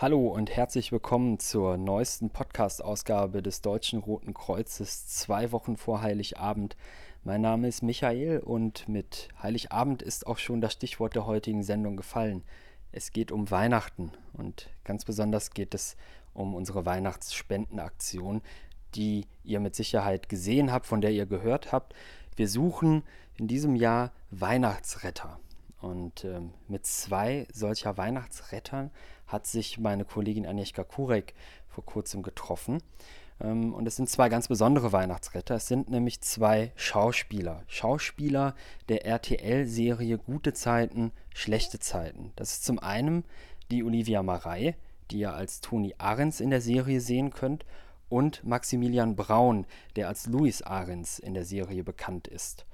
Hallo und herzlich willkommen zur neuesten Podcast-Ausgabe des Deutschen Roten Kreuzes, zwei Wochen vor Heiligabend. Mein Name ist Michael und mit Heiligabend ist auch schon das Stichwort der heutigen Sendung gefallen. Es geht um Weihnachten und ganz besonders geht es um unsere Weihnachtsspendenaktion, die ihr mit Sicherheit gesehen habt, von der ihr gehört habt. Wir suchen in diesem Jahr Weihnachtsretter. Und ähm, mit zwei solcher Weihnachtsrettern hat sich meine Kollegin Agnieszka Kurek vor kurzem getroffen. Ähm, und es sind zwei ganz besondere Weihnachtsretter. Es sind nämlich zwei Schauspieler. Schauspieler der RTL-Serie Gute Zeiten, Schlechte Zeiten. Das ist zum einen die Olivia Marei, die ihr als Toni Ahrens in der Serie sehen könnt, und Maximilian Braun, der als Louis Ahrens in der Serie bekannt ist.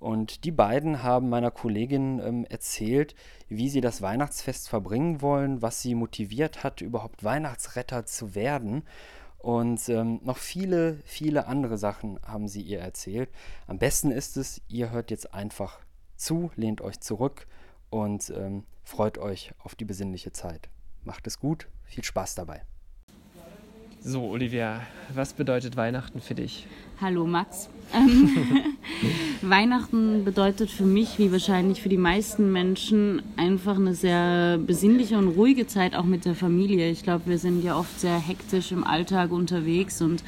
Und die beiden haben meiner Kollegin ähm, erzählt, wie sie das Weihnachtsfest verbringen wollen, was sie motiviert hat, überhaupt Weihnachtsretter zu werden. Und ähm, noch viele, viele andere Sachen haben sie ihr erzählt. Am besten ist es, ihr hört jetzt einfach zu, lehnt euch zurück und ähm, freut euch auf die besinnliche Zeit. Macht es gut, viel Spaß dabei. So, Olivia, was bedeutet Weihnachten für dich? Hallo Max. Ähm, Weihnachten bedeutet für mich, wie wahrscheinlich für die meisten Menschen, einfach eine sehr besinnliche und ruhige Zeit auch mit der Familie. Ich glaube, wir sind ja oft sehr hektisch im Alltag unterwegs und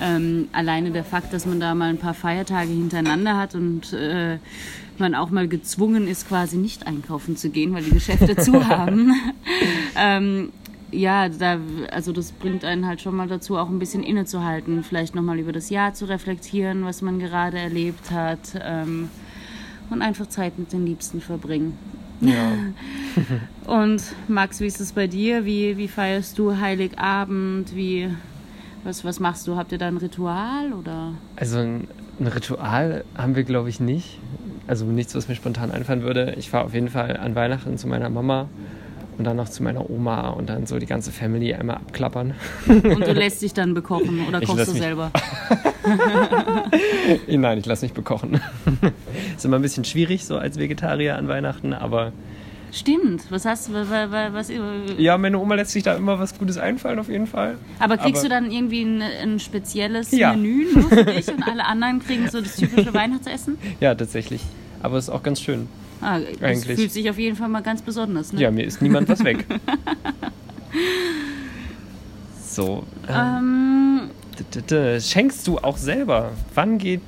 ähm, alleine der Fakt, dass man da mal ein paar Feiertage hintereinander hat und äh, man auch mal gezwungen ist, quasi nicht einkaufen zu gehen, weil die Geschäfte zu haben. ähm, ja, da, also das bringt einen halt schon mal dazu, auch ein bisschen innezuhalten, vielleicht nochmal über das Jahr zu reflektieren, was man gerade erlebt hat ähm, und einfach Zeit mit den Liebsten verbringen. Ja. und Max, wie ist es bei dir? Wie, wie feierst du Heiligabend? Wie, was, was machst du? Habt ihr da ein Ritual oder? Also ein, ein Ritual haben wir, glaube ich, nicht. Also nichts, was mir spontan einfallen würde. Ich fahre auf jeden Fall an Weihnachten zu meiner Mama und dann noch zu meiner Oma und dann so die ganze Family einmal abklappern. Und du lässt dich dann bekochen oder kochst du selber? Nein, ich lasse mich bekochen. Ist immer ein bisschen schwierig so als Vegetarier an Weihnachten, aber Stimmt. Was hast du? Was, ja, meine Oma lässt sich da immer was Gutes einfallen, auf jeden Fall. Aber kriegst Aber, du dann irgendwie ein, ein spezielles ja. Menü nur für dich und alle anderen kriegen so das typische Weihnachtsessen? Ja, tatsächlich. Aber es ist auch ganz schön. Ah, das fühlt sich auf jeden Fall mal ganz besonders. Ne? Ja, mir ist niemand was weg. so. Ähm, ähm, schenkst du auch selber? Wann geht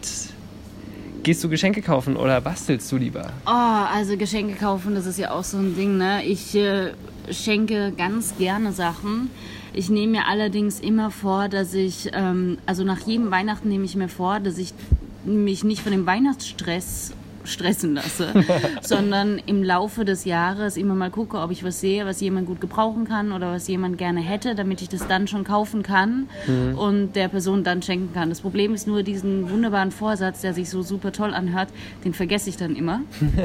Gehst du Geschenke kaufen oder bastelst du lieber? Oh, also Geschenke kaufen, das ist ja auch so ein Ding, ne? Ich äh, schenke ganz gerne Sachen. Ich nehme mir allerdings immer vor, dass ich, ähm, also nach jedem Weihnachten nehme ich mir vor, dass ich mich nicht von dem Weihnachtsstress stressen lasse, sondern im Laufe des Jahres immer mal gucke, ob ich was sehe, was jemand gut gebrauchen kann oder was jemand gerne hätte, damit ich das dann schon kaufen kann mhm. und der Person dann schenken kann. Das Problem ist nur diesen wunderbaren Vorsatz, der sich so super toll anhört, den vergesse ich dann immer.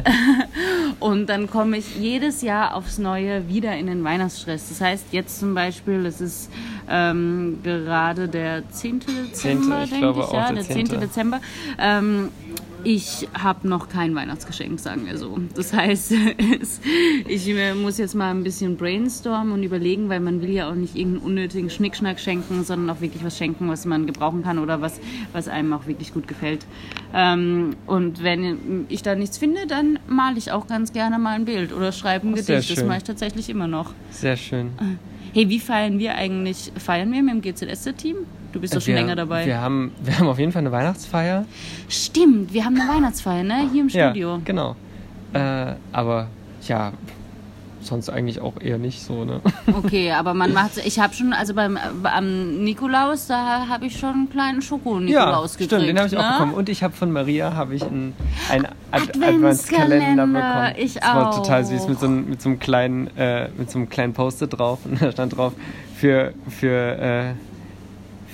und dann komme ich jedes Jahr aufs Neue wieder in den Weihnachtsstress. Das heißt, jetzt zum Beispiel, es ist ähm, gerade der 10. Dezember, 10. denke ich, ja, der 10. 10. Dezember. Ähm, ich habe noch kein Weihnachtsgeschenk, sagen wir so. Das heißt, ich muss jetzt mal ein bisschen brainstormen und überlegen, weil man will ja auch nicht irgendeinen unnötigen Schnickschnack schenken, sondern auch wirklich was schenken, was man gebrauchen kann oder was, was einem auch wirklich gut gefällt. Ähm, und wenn ich da nichts finde, dann male ich auch ganz gerne mal ein Bild oder schreibe ein Gedicht. Das mache ich tatsächlich immer noch. Sehr schön. Hey, wie feiern wir eigentlich? Feiern wir mit dem GZS-Team? Du bist doch schon wir, länger dabei. Wir haben, wir haben auf jeden Fall eine Weihnachtsfeier. Stimmt, wir haben eine Weihnachtsfeier, ne? Hier im Studio. Ja, genau. Äh, aber ja, sonst eigentlich auch eher nicht so, ne? Okay, aber man macht, ich habe schon, also beim am Nikolaus, da habe ich schon einen kleinen Schoko-Nikolaus ja, gekriegt. stimmt, den habe ich ne? auch bekommen. Und ich habe von Maria habe ich einen, einen Ad Adventskalender bekommen. Ich das auch. war total süß mit so, einem, mit so einem kleinen, äh, mit so einem kleinen Post-it drauf und da stand drauf für für äh,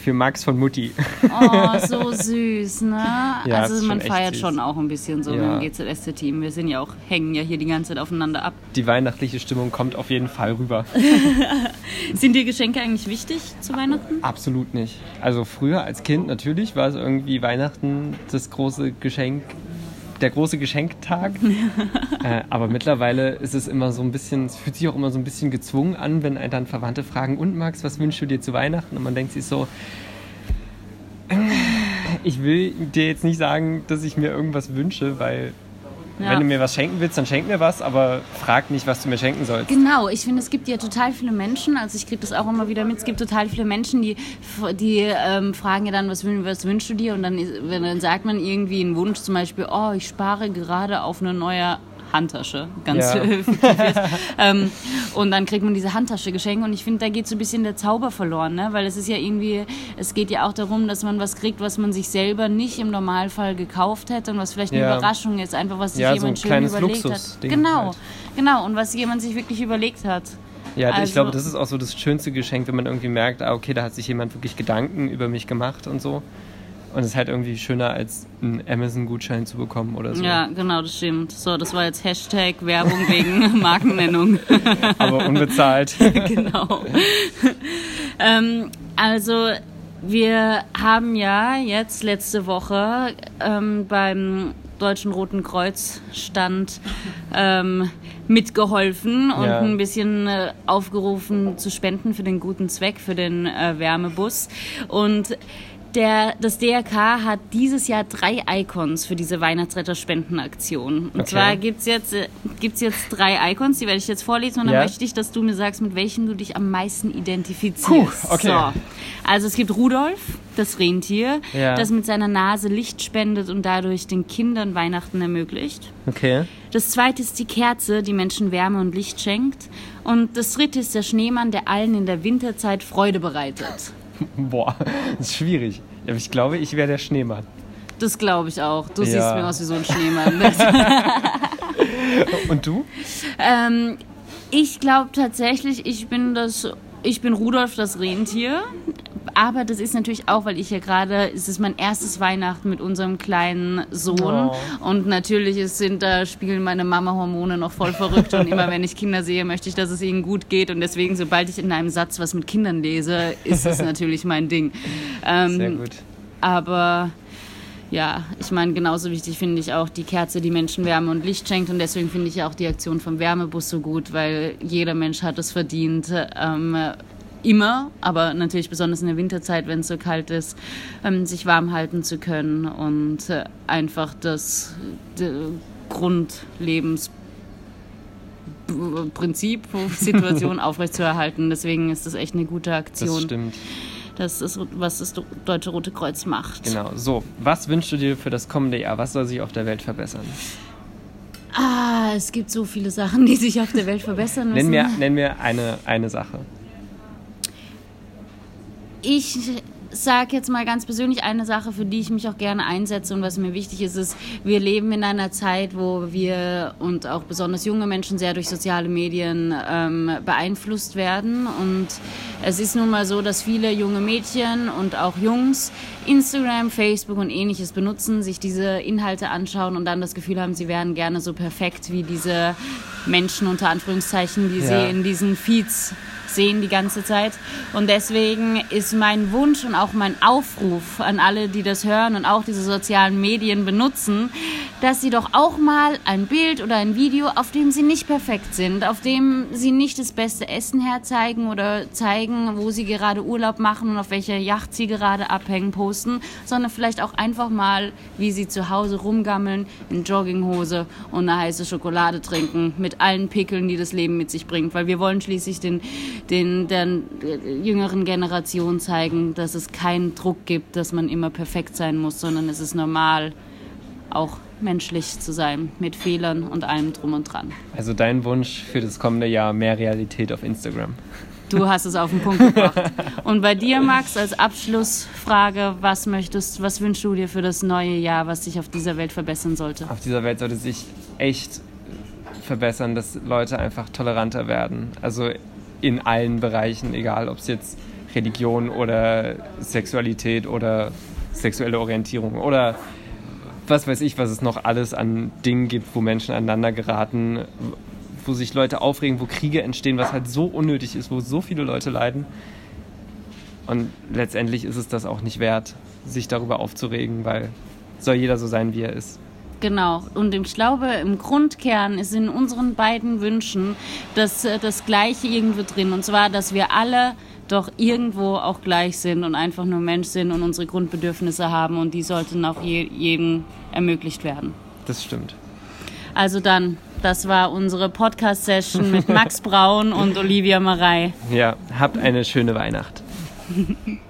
für Max von Mutti. Oh, so süß, ne? Ja, also man feiert schon auch ein bisschen so ja. mit dem GZSC-Team. Wir sind ja auch, hängen ja hier die ganze Zeit aufeinander ab. Die weihnachtliche Stimmung kommt auf jeden Fall rüber. sind dir Geschenke eigentlich wichtig zu Weihnachten? Absolut nicht. Also früher als Kind natürlich war es irgendwie Weihnachten das große Geschenk der große Geschenktag. äh, aber mittlerweile ist es immer so ein bisschen, es fühlt sich auch immer so ein bisschen gezwungen an, wenn dann Verwandte fragen, und Max, was wünschst du dir zu Weihnachten? Und man denkt sich so, äh, ich will dir jetzt nicht sagen, dass ich mir irgendwas wünsche, weil ja. Wenn du mir was schenken willst, dann schenk mir was, aber frag nicht, was du mir schenken sollst. Genau, ich finde, es gibt ja total viele Menschen, also ich kriege das auch immer wieder mit, es gibt total viele Menschen, die, die ähm, fragen ja dann, was, was wünschst du dir? Und dann, dann sagt man irgendwie einen Wunsch, zum Beispiel, oh, ich spare gerade auf eine neue Handtasche, ganz ja. ähm, und dann kriegt man diese Handtasche geschenkt und ich finde, da geht so ein bisschen der Zauber verloren, ne? weil es ist ja irgendwie, es geht ja auch darum, dass man was kriegt, was man sich selber nicht im Normalfall gekauft hätte und was vielleicht eine ja. Überraschung ist, einfach was sich ja, jemand so schön überlegt Luxus hat. Genau, halt. genau und was jemand sich wirklich überlegt hat. Ja, also, ich glaube, das ist auch so das schönste Geschenk, wenn man irgendwie merkt, ah, okay, da hat sich jemand wirklich Gedanken über mich gemacht und so. Und es ist halt irgendwie schöner, als einen Amazon-Gutschein zu bekommen oder so. Ja, genau, das stimmt. So, das war jetzt Hashtag Werbung wegen Markennennung. Aber unbezahlt. genau. ähm, also, wir haben ja jetzt letzte Woche ähm, beim Deutschen Roten Kreuz stand ähm, mitgeholfen und ja. ein bisschen äh, aufgerufen zu spenden für den guten Zweck, für den äh, Wärmebus. Und der, das DRK hat dieses Jahr drei Icons für diese Weihnachtsretter-Spendenaktion. Und okay. zwar gibt es jetzt, äh, gibt's jetzt drei Icons, die werde ich jetzt vorlesen und dann ja. möchte ich, dass du mir sagst, mit welchen du dich am meisten identifizierst. Puh, okay. So. Also es gibt Rudolf, das Rentier, ja. das mit seiner Nase Licht spendet und dadurch den Kindern Weihnachten ermöglicht. Okay. Das zweite ist die Kerze, die Menschen Wärme und Licht schenkt. Und das dritte ist der Schneemann, der allen in der Winterzeit Freude bereitet. Boah, das ist schwierig. Aber ich glaube, ich wäre der Schneemann. Das glaube ich auch. Du ja. siehst mir aus wie so ein Schneemann. Und du? Ähm, ich glaube tatsächlich, ich bin das ich bin Rudolf das Rentier, aber das ist natürlich auch, weil ich ja gerade, es ist mein erstes Weihnachten mit unserem kleinen Sohn oh. und natürlich ist, sind da spielen meine Mama-Hormone noch voll verrückt und immer wenn ich Kinder sehe, möchte ich, dass es ihnen gut geht und deswegen, sobald ich in einem Satz was mit Kindern lese, ist es natürlich mein Ding. Ähm, Sehr gut. Aber ja, ich meine, genauso wichtig finde ich auch die Kerze, die Menschen Wärme und Licht schenkt. Und deswegen finde ich auch die Aktion vom Wärmebus so gut, weil jeder Mensch hat es verdient, ähm, immer, aber natürlich besonders in der Winterzeit, wenn es so kalt ist, ähm, sich warm halten zu können und äh, einfach das Grundlebensprinzip, Situation aufrechtzuerhalten. Deswegen ist das echt eine gute Aktion. Das stimmt. Das ist, was das Deutsche Rote Kreuz macht. Genau. So, was wünschst du dir für das kommende Jahr? Was soll sich auf der Welt verbessern? Ah, es gibt so viele Sachen, die sich auf der Welt verbessern müssen. Nenn mir, nenn mir eine, eine Sache. Ich sage jetzt mal ganz persönlich eine Sache, für die ich mich auch gerne einsetze und was mir wichtig ist, ist, wir leben in einer Zeit, wo wir und auch besonders junge Menschen sehr durch soziale Medien ähm, beeinflusst werden. Und es ist nun mal so, dass viele junge Mädchen und auch Jungs Instagram, Facebook und ähnliches benutzen, sich diese Inhalte anschauen und dann das Gefühl haben, sie wären gerne so perfekt wie diese Menschen unter Anführungszeichen, die ja. sie in diesen Feeds sehen die ganze Zeit. Und deswegen ist mein Wunsch und auch mein Aufruf an alle, die das hören und auch diese sozialen Medien benutzen, dass sie doch auch mal ein Bild oder ein Video, auf dem sie nicht perfekt sind, auf dem sie nicht das beste Essen herzeigen oder zeigen, wo sie gerade Urlaub machen und auf welcher Yacht sie gerade abhängen, posten, sondern vielleicht auch einfach mal, wie sie zu Hause rumgammeln, in Jogginghose und eine heiße Schokolade trinken, mit allen Pickeln, die das Leben mit sich bringt, weil wir wollen schließlich den, den, der jüngeren Generation zeigen, dass es keinen Druck gibt, dass man immer perfekt sein muss, sondern es ist normal, auch menschlich zu sein, mit Fehlern und allem drum und dran. Also dein Wunsch für das kommende Jahr, mehr Realität auf Instagram. Du hast es auf den Punkt gebracht. Und bei dir, Max, als Abschlussfrage, was möchtest, was wünschst du dir für das neue Jahr, was sich auf dieser Welt verbessern sollte? Auf dieser Welt sollte sich echt verbessern, dass Leute einfach toleranter werden. Also in allen Bereichen, egal ob es jetzt Religion oder Sexualität oder sexuelle Orientierung oder was weiß ich, was es noch alles an Dingen gibt, wo Menschen aneinander geraten, wo sich Leute aufregen, wo Kriege entstehen, was halt so unnötig ist, wo so viele Leute leiden. Und letztendlich ist es das auch nicht wert, sich darüber aufzuregen, weil soll jeder so sein, wie er ist. Genau. Und ich glaube, im Grundkern ist in unseren beiden Wünschen das, äh, das Gleiche irgendwo drin. Und zwar, dass wir alle doch irgendwo auch gleich sind und einfach nur Mensch sind und unsere Grundbedürfnisse haben und die sollten auch je, jedem ermöglicht werden. Das stimmt. Also dann, das war unsere Podcast-Session mit Max Braun und Olivia Marei. Ja, habt eine schöne Weihnacht.